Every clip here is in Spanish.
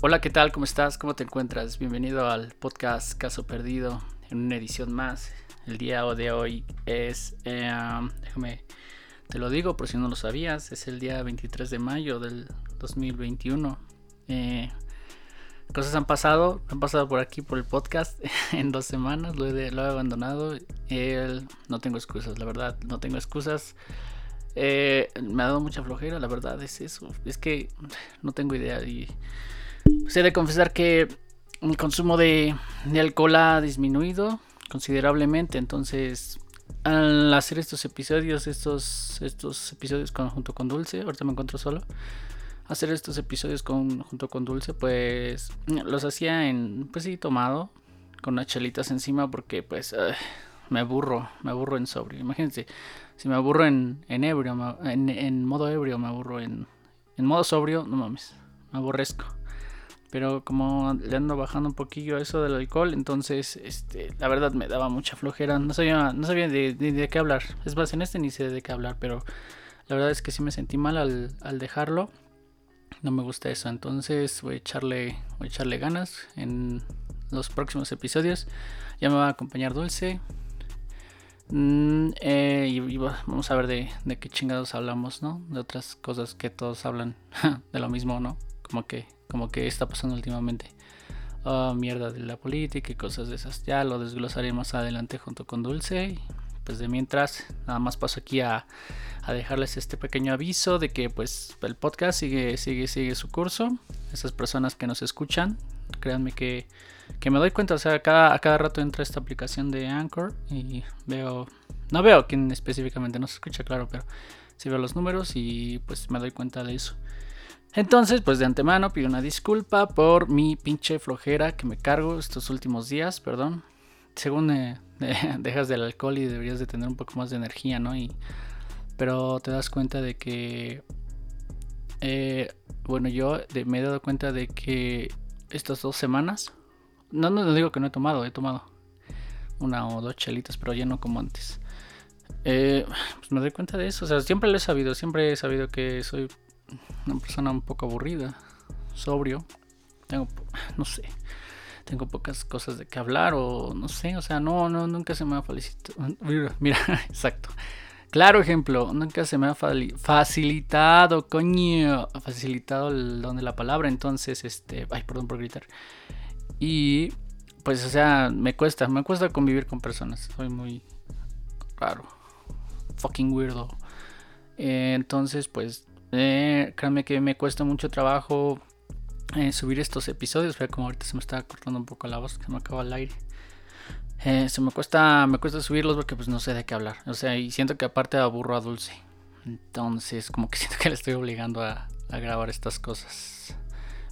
Hola, ¿qué tal? ¿Cómo estás? ¿Cómo te encuentras? Bienvenido al podcast Caso Perdido en una edición más. El día de hoy es, eh, déjame, te lo digo por si no lo sabías, es el día 23 de mayo del 2021. Eh, cosas han pasado, han pasado por aquí por el podcast en dos semanas, lo he, abandonado. no tengo excusas, la verdad, no tengo excusas. Eh, me ha dado mucha flojera, la verdad es eso. Es que no tengo idea y se de confesar que el consumo de, alcohol ha disminuido considerablemente. Entonces, al hacer estos episodios, estos, estos episodios junto con Dulce, ahorita me encuentro solo. Hacer estos episodios junto con Dulce, pues los hacía en, pues sí, tomado, con unas chelitas encima, porque pues me aburro, me aburro en sobrio. Imagínense, si me aburro en, en ebrio, en, en modo ebrio, me aburro en, en modo sobrio, no mames, me aborrezco. Pero como le ando bajando un poquillo eso del alcohol, entonces este, la verdad me daba mucha flojera. No sabía, no sabía de, de, qué hablar. Es más, en este ni sé de qué hablar, pero la verdad es que sí me sentí mal al, al dejarlo. No me gusta eso. Entonces voy a echarle, voy a echarle ganas en los próximos episodios. Ya me va a acompañar Dulce. Mm, eh, y, vamos a ver de, de qué chingados hablamos, ¿no? De otras cosas que todos hablan de lo mismo, ¿no? Como que como que está pasando últimamente. Oh, mierda de la política y cosas de esas. Ya lo desglosaré más adelante junto con Dulce. pues de mientras, nada más paso aquí a, a, dejarles este pequeño aviso de que pues el podcast sigue, sigue, sigue su curso. Esas personas que nos escuchan, créanme que, que me doy cuenta, o sea, cada, a cada rato entra esta aplicación de Anchor y veo, no veo quién específicamente, no se escucha claro, pero sí veo los números y pues me doy cuenta de eso. Entonces, pues de antemano pido una disculpa por mi pinche flojera que me cargo estos últimos días, perdón. Según eh, dejas del alcohol y deberías de tener un poco más de energía, ¿no? Y, pero te das cuenta de que, eh, bueno, yo me he dado cuenta de que estas dos semanas, no, no digo que no he tomado, he tomado una o dos chelitas, pero ya no como antes. Eh, pues me doy cuenta de eso, o sea, siempre lo he sabido, siempre he sabido que soy una persona un poco aburrida, sobrio. Tengo, no sé, tengo pocas cosas de que hablar o no sé, o sea, no, no, nunca se me ha facilitado. Mira, exacto. Claro ejemplo, nunca se me ha facilitado, coño, facilitado el don de la palabra, entonces, este, ay, perdón por gritar. Y, pues, o sea, me cuesta, me cuesta convivir con personas, soy muy raro, fucking weirdo. Eh, entonces, pues, eh, créanme que me cuesta mucho trabajo eh, subir estos episodios. Vea como ahorita se me está cortando un poco la voz, que se me acaba el aire. Eh, se me cuesta, me cuesta subirlos porque pues no sé de qué hablar. O sea, y siento que aparte aburro a Dulce. Entonces, como que siento que le estoy obligando a, grabar estas cosas.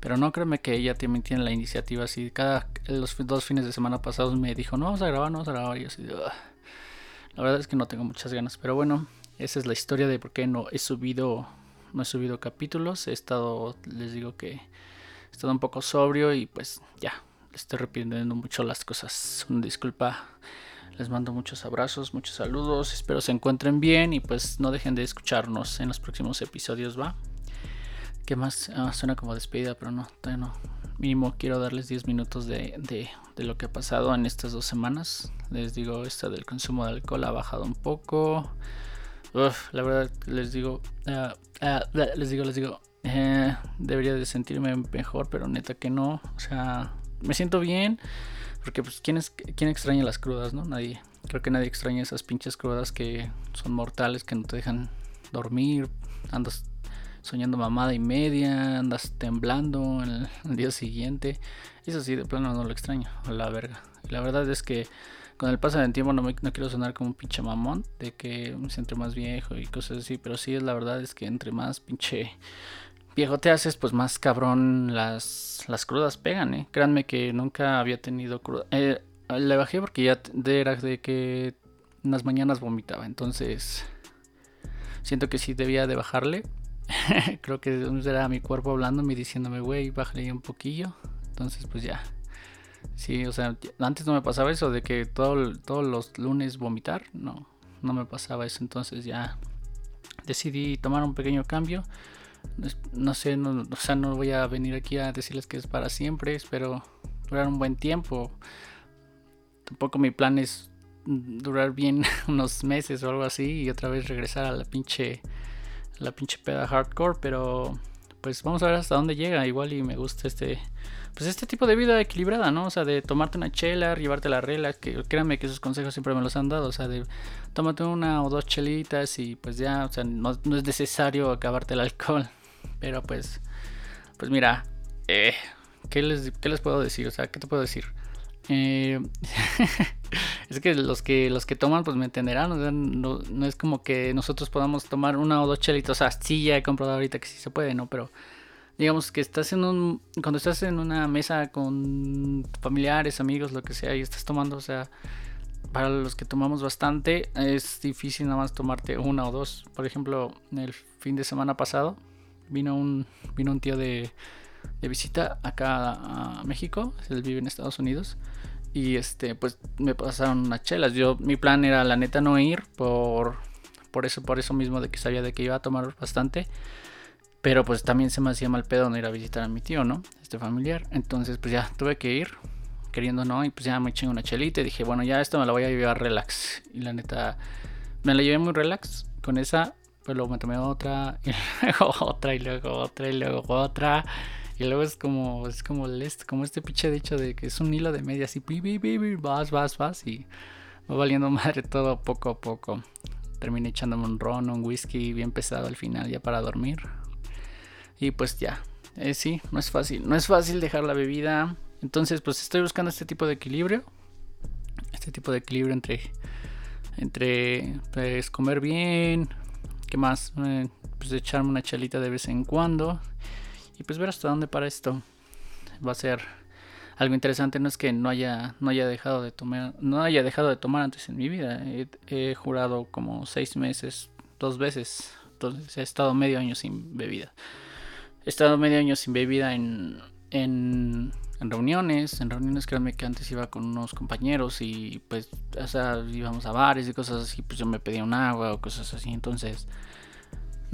Pero no créeme que ella también tiene la iniciativa así. Cada los dos fines de semana pasados me dijo, no vamos a grabar, no vamos a grabar. Y así, la verdad es que no tengo muchas ganas. Pero bueno, esa es la historia de por qué no he subido no he subido capítulos, he estado, les digo que he estado un poco sobrio y pues ya, estoy repitiendo mucho las cosas. Una disculpa, les mando muchos abrazos, muchos saludos, espero se encuentren bien y pues no dejen de escucharnos en los próximos episodios, ¿va? ¿Qué más? Ah, suena como despedida, pero no, todavía no. Mínimo quiero darles 10 minutos de, de, de, lo que ha pasado en estas dos semanas. Les digo, esta del consumo de alcohol ha bajado un poco la verdad les digo, ah, ah, les digo, les digo, eh, debería de sentirme mejor, pero neta que no. O sea, me siento bien, porque pues ¿quién, es, quién extraña las crudas, no? Nadie. Creo que nadie extraña esas pinches crudas que son mortales, que no te dejan dormir, andas soñando mamada y media, andas temblando el, el día siguiente. Eso sí, de plano no lo extraño, la verdad es que con el paso del tiempo no, me, no quiero sonar como un pinche mamón de que me siento más viejo y cosas así, pero sí, es la verdad es que entre más pinche viejo te haces, pues más cabrón las, las crudas pegan, ¿eh? Créanme que nunca había tenido cruda. Eh, le bajé porque ya era de que unas mañanas vomitaba, entonces siento que sí debía de bajarle. Creo que era mi cuerpo hablándome y diciéndome, güey, bájale un poquillo. Entonces, pues ya. Sí, o sea, antes no me pasaba eso de que todo, todos los lunes vomitar. No, no me pasaba eso. Entonces ya decidí tomar un pequeño cambio. no sé, no, o sea, no voy a venir aquí a decirles que es para siempre, espero durar un buen tiempo. Tampoco mi plan es durar bien unos meses o algo así y otra vez regresar a la pinche la pinche peda hardcore, pero pues vamos a ver hasta dónde llega. Igual y me gusta este pues este tipo de vida equilibrada, ¿no? O sea, de tomarte una chela, llevarte la regla, que créanme que esos consejos siempre me los han dado, o sea, de tómate una o dos chelitas y pues ya, o sea, no, es necesario acabarte el alcohol. Pero pues pues mira, eh, ¿qué, les, ¿qué les puedo decir? O sea, ¿qué te puedo decir? Eh, es que los que los que toman pues me entenderán, no, no, es como que nosotros podamos tomar una o dos chelitos, o sea, sí ya he comprobado ahorita que sí se puede, ¿no? Pero digamos que estás en un cuando estás en una mesa con familiares, amigos, lo que sea y estás tomando, o sea, para los que tomamos bastante es difícil nada más tomarte una o dos. Por ejemplo, el fin de semana pasado vino un vino un tío de de visita acá a México. Él vive en Estados Unidos. Y este, pues me pasaron unas chelas. Yo, mi plan era la neta no ir por, por eso, por eso mismo de que sabía de que iba a tomar bastante. Pero pues también se me hacía mal pedo no ir a visitar a mi tío, ¿no? Este familiar. Entonces pues ya tuve que ir, queriendo no. Y pues ya me eché una chelita y dije, bueno, ya esto me la voy a llevar relax. Y la neta, me la llevé muy relax. Con esa, pues luego me tomé otra, y luego otra, y luego otra, y luego otra. Y luego es como, es como, este, como este pinche dicho de que es un hilo de media así, vas, vas, vas y va valiendo madre todo poco a poco. Terminé echándome un ron, un whisky bien pesado al final ya para dormir. Y pues ya, eh, sí, no es fácil, no es fácil dejar la bebida. Entonces pues estoy buscando este tipo de equilibrio. Este tipo de equilibrio entre, entre pues comer bien, ¿qué más? Eh, pues echarme una chalita de vez en cuando y pues ver hasta dónde para esto va a ser algo interesante. No es que no haya no haya dejado de tomar no haya dejado de tomar antes en mi vida. He, jurado como seis meses dos veces entonces he estado medio año sin bebida. He estado medio año sin bebida en en, reuniones en reuniones créanme que antes iba con unos compañeros y pues o íbamos a bares y cosas así pues yo me pedía un agua o cosas así. Entonces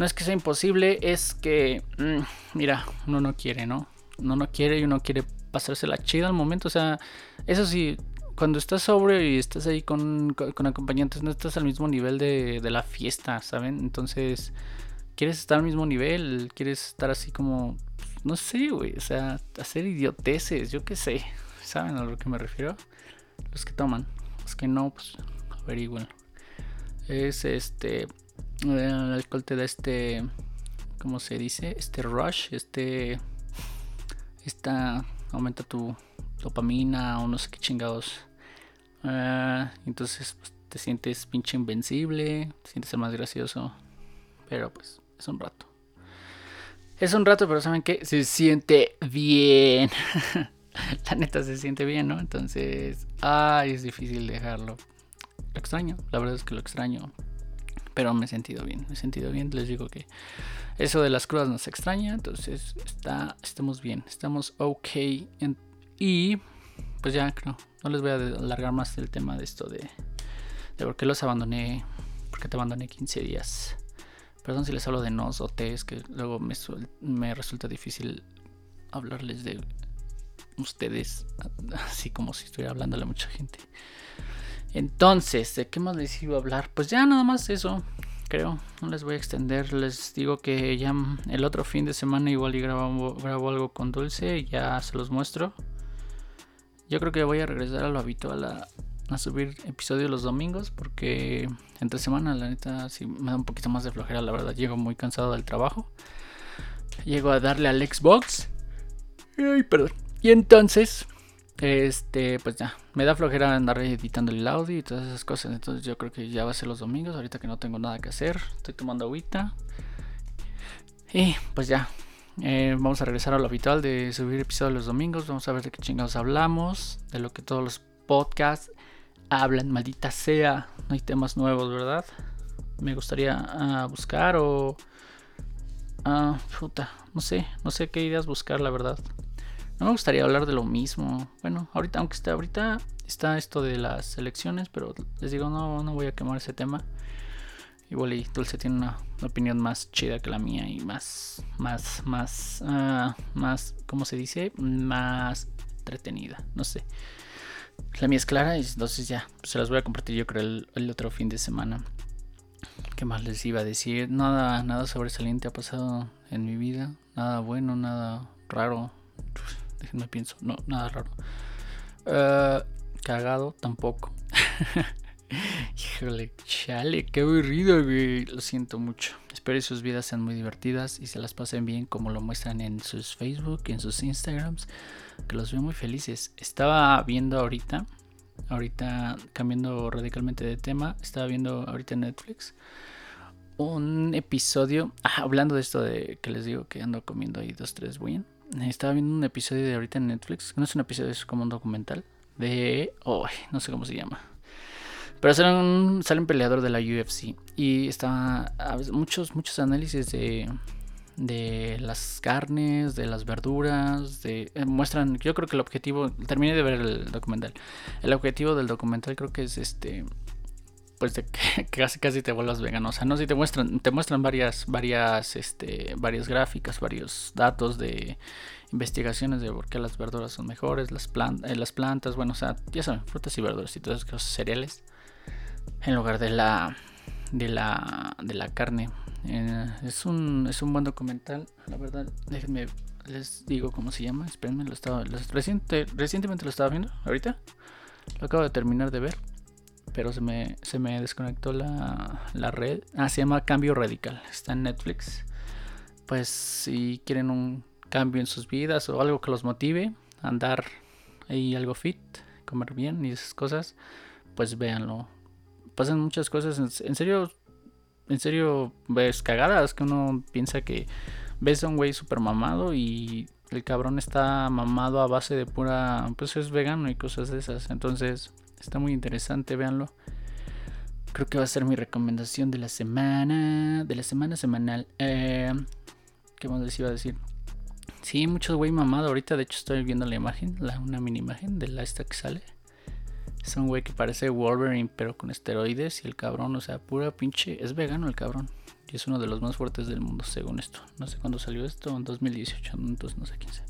no es que sea imposible, es que, mm, mira, uno no quiere, ¿no? Uno no quiere y uno quiere pasarse la chida al momento. O sea, eso sí, cuando estás sobre y estás ahí con, con, acompañantes, no estás al mismo nivel de, de, la fiesta, ¿saben? Entonces, quieres estar al mismo nivel, quieres estar así como, no sé, güey, o sea, hacer idioteces, yo qué sé, ¿saben a lo que me refiero? Los que toman, los que no, pues averigüen. Es este, el alcohol te da este, ¿cómo se dice? Este rush, este, esta, aumenta tu dopamina o no sé qué chingados. Ah, entonces pues, te sientes pinche invencible, te sientes el más gracioso, pero pues es un rato. Es un rato, pero ¿saben qué? Se siente bien. la neta se siente bien, ¿no? Entonces, ay, es difícil dejarlo. Lo extraño, la verdad es que lo extraño. Pero me he sentido bien, me he sentido bien. Les digo que eso de las crudas nos extraña. Entonces está, estamos bien, estamos ok. y pues ya creo, no les voy a alargar más el tema de esto de, de por qué los abandoné, por qué te abandoné 15 días. Perdón si les hablo de nos o tes, que luego me, me resulta difícil hablarles de ustedes, así como si estuviera hablándole a mucha gente. Entonces, ¿de qué más les iba a hablar? Pues ya nada más eso, creo. No les voy a extender. Les digo que ya el otro fin de semana igual grabo algo con Dulce y ya se los muestro. Yo creo que voy a regresar a lo habitual a, a subir episodios los domingos porque entre semana la neta sí me da un poquito más de flojera, la verdad. Llego muy cansado del trabajo. Llego a darle al Xbox. Ay, perdón. Y entonces este, pues ya, me da flojera andar editando el audio y todas esas cosas. Entonces yo creo que ya va a ser los domingos, ahorita que no tengo nada que hacer. Estoy tomando agüita. Y pues ya, eh, vamos a regresar a lo habitual de subir episodios los domingos. Vamos a ver de qué chingados hablamos. De lo que todos los podcasts hablan, maldita sea. No hay temas nuevos, ¿verdad? Me gustaría ah, buscar o... Ah, puta, no sé, no sé qué ideas buscar, la verdad. No me gustaría hablar de lo mismo. Bueno, ahorita, aunque esté ahorita, está esto de las elecciones, pero les digo, no, no voy a quemar ese tema. Igual y Dulce tiene una, opinión más chida que la mía y más, más, más, uh, más, ¿cómo se dice? Más entretenida, no sé. La mía es clara y entonces ya, se las voy a compartir yo creo el, el, otro fin de semana. ¿Qué más les iba a decir? Nada, nada sobresaliente ha pasado en mi vida. Nada bueno, nada raro. Déjenme pienso. No, nada raro. Uh, cagado tampoco. Híjole, chale, qué aburrido, güey. Lo siento mucho. Espero que sus vidas sean muy divertidas y se las pasen bien como lo muestran en sus Facebook, en sus Instagrams. Que los veo muy felices. Estaba viendo ahorita, ahorita cambiando radicalmente de tema, estaba viendo ahorita Netflix un episodio. Ah, hablando de esto de que les digo que ando comiendo ahí dos, tres bien. Estaba viendo un episodio de ahorita en Netflix. No es un episodio, es como un documental. De. Oh, no sé cómo se llama pero sale un, sale peleador de la UFC y está muchos, muchos análisis de, de las carnes, de las verduras, de eh, muestran, yo creo que el objetivo, terminé de ver el documental, el objetivo del documental creo que es este, pues de que casi casi te vuelvas vegano, o sea, no si te muestran, te muestran varias, varias, este, varias gráficas, varios datos de investigaciones de por qué las verduras son mejores, las, plantas, eh, las plantas, bueno, o sea, ya saben, frutas y verduras y todas esas cosas, cereales en lugar de la de la de la carne. Eh, es un es un buen documental, la verdad. Déjenme les digo cómo se llama. Espérenme, lo estaba reciente, recientemente lo estaba viendo, ahorita. Lo acabo de terminar de ver, pero se me se me desconectó la, la red. Ah, se llama Cambio Radical. Está en Netflix. Pues si quieren un cambio en sus vidas o algo que los motive, andar ahí algo fit, comer bien y esas cosas, pues véanlo pasan muchas cosas. En, serio, en serio, ves cagadas que uno piensa que ves a un güey super mamado y el cabrón está mamado a base de pura, pues es vegano y cosas de esas. Entonces, está muy interesante, véanlo. Creo que va a ser mi recomendación de la semana, de la semana semanal. Eh, ¿Qué más les iba a decir? Sí, muchos güey mamado. Ahorita, de hecho, estoy viendo la imagen, una mini imagen de la esta que sale. Es un güey que parece Wolverine, pero con esteroides. Y el cabrón, o sea, pura pinche. Es vegano el cabrón. Y es uno de los más fuertes del mundo, según esto. No sé cuándo salió esto, en 2018. Entonces no sé quién sea.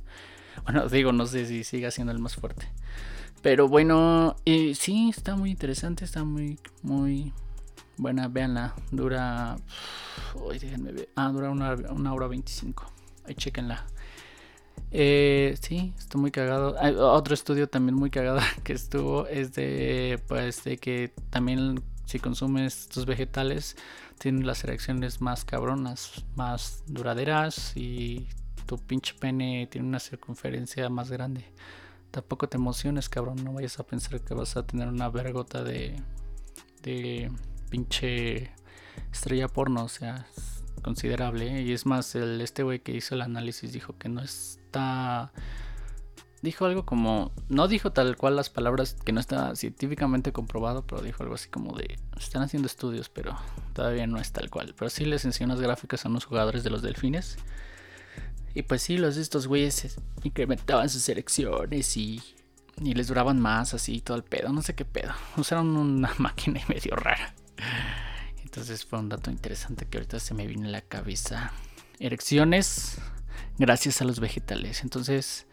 Bueno, digo, no sé si siga siendo el más fuerte. Pero bueno, eh, sí, está muy interesante. Está muy, muy buena. Véanla. Dura. Uy, déjenme ver. Ah, dura una, una hora 25. Ahí chequenla. Eh, sí, estoy muy cagado. Otro estudio también muy cagado que estuvo es de, pues, de que también si consumes tus vegetales tienen las erecciones más cabronas, más duraderas y tu pinche pene tiene una circunferencia más grande. Tampoco te emociones, cabrón. No vayas a pensar que vas a tener una vergota de, de pinche estrella porno. O sea, considerable. ¿eh? Y es más, el, este güey que hizo el análisis dijo que no está... Dijo algo como... No dijo tal cual las palabras que no está científicamente comprobado, pero dijo algo así como de... Están haciendo estudios, pero todavía no es tal cual. Pero sí les enseñó unas gráficas a unos jugadores de los delfines. Y pues sí, los estos güeyes incrementaban sus elecciones y, y les duraban más, así, todo el pedo. No sé qué pedo. Usaron una máquina medio rara. Entonces fue un dato interesante que ahorita se me viene a la cabeza. Erecciones gracias a los vegetales. Entonces,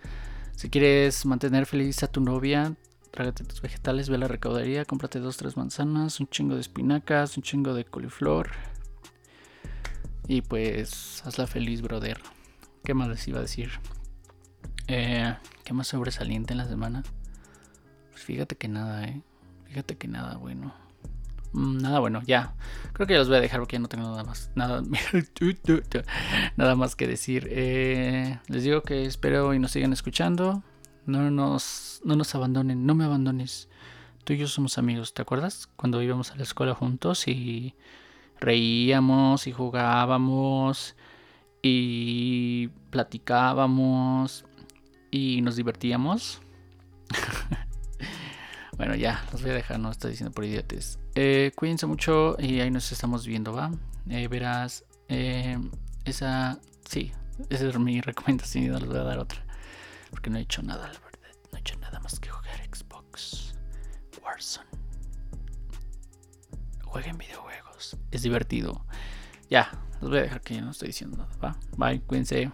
si quieres mantener feliz a tu novia, trágate tus vegetales, ve a la recaudería, cómprate dos, tres manzanas, un chingo de espinacas, un chingo de coliflor. Y pues, hazla feliz, brother. ¿Qué más les iba a decir? Eh, ¿Qué más sobresaliente en la semana? Pues fíjate que nada, eh. Fíjate que nada, bueno. Mm, nada bueno, ya. Creo que ya los voy a dejar porque ya no tengo nada más. Nada, más que decir. Eh, les digo que espero y nos sigan escuchando. No nos, no nos abandonen, no me abandones. Tú y yo somos amigos, ¿te acuerdas? Cuando íbamos a la escuela juntos y reíamos y jugábamos platicábamos y nos divertíamos. Bueno, ya, los voy a dejar, no estoy diciendo por idiotes. Eh, cuídense mucho y ahí nos estamos viendo, ¿va? Eh, verás, eh, esa, sí, esa es mi recomendación y no les voy a dar otra. Porque no he hecho nada, la verdad. No he hecho nada más que jugar Xbox Warzone. Jueguen videojuegos. Es divertido. Ya, los voy a dejar que ya no estoy diciendo nada. ¿va? Bye, cuídense.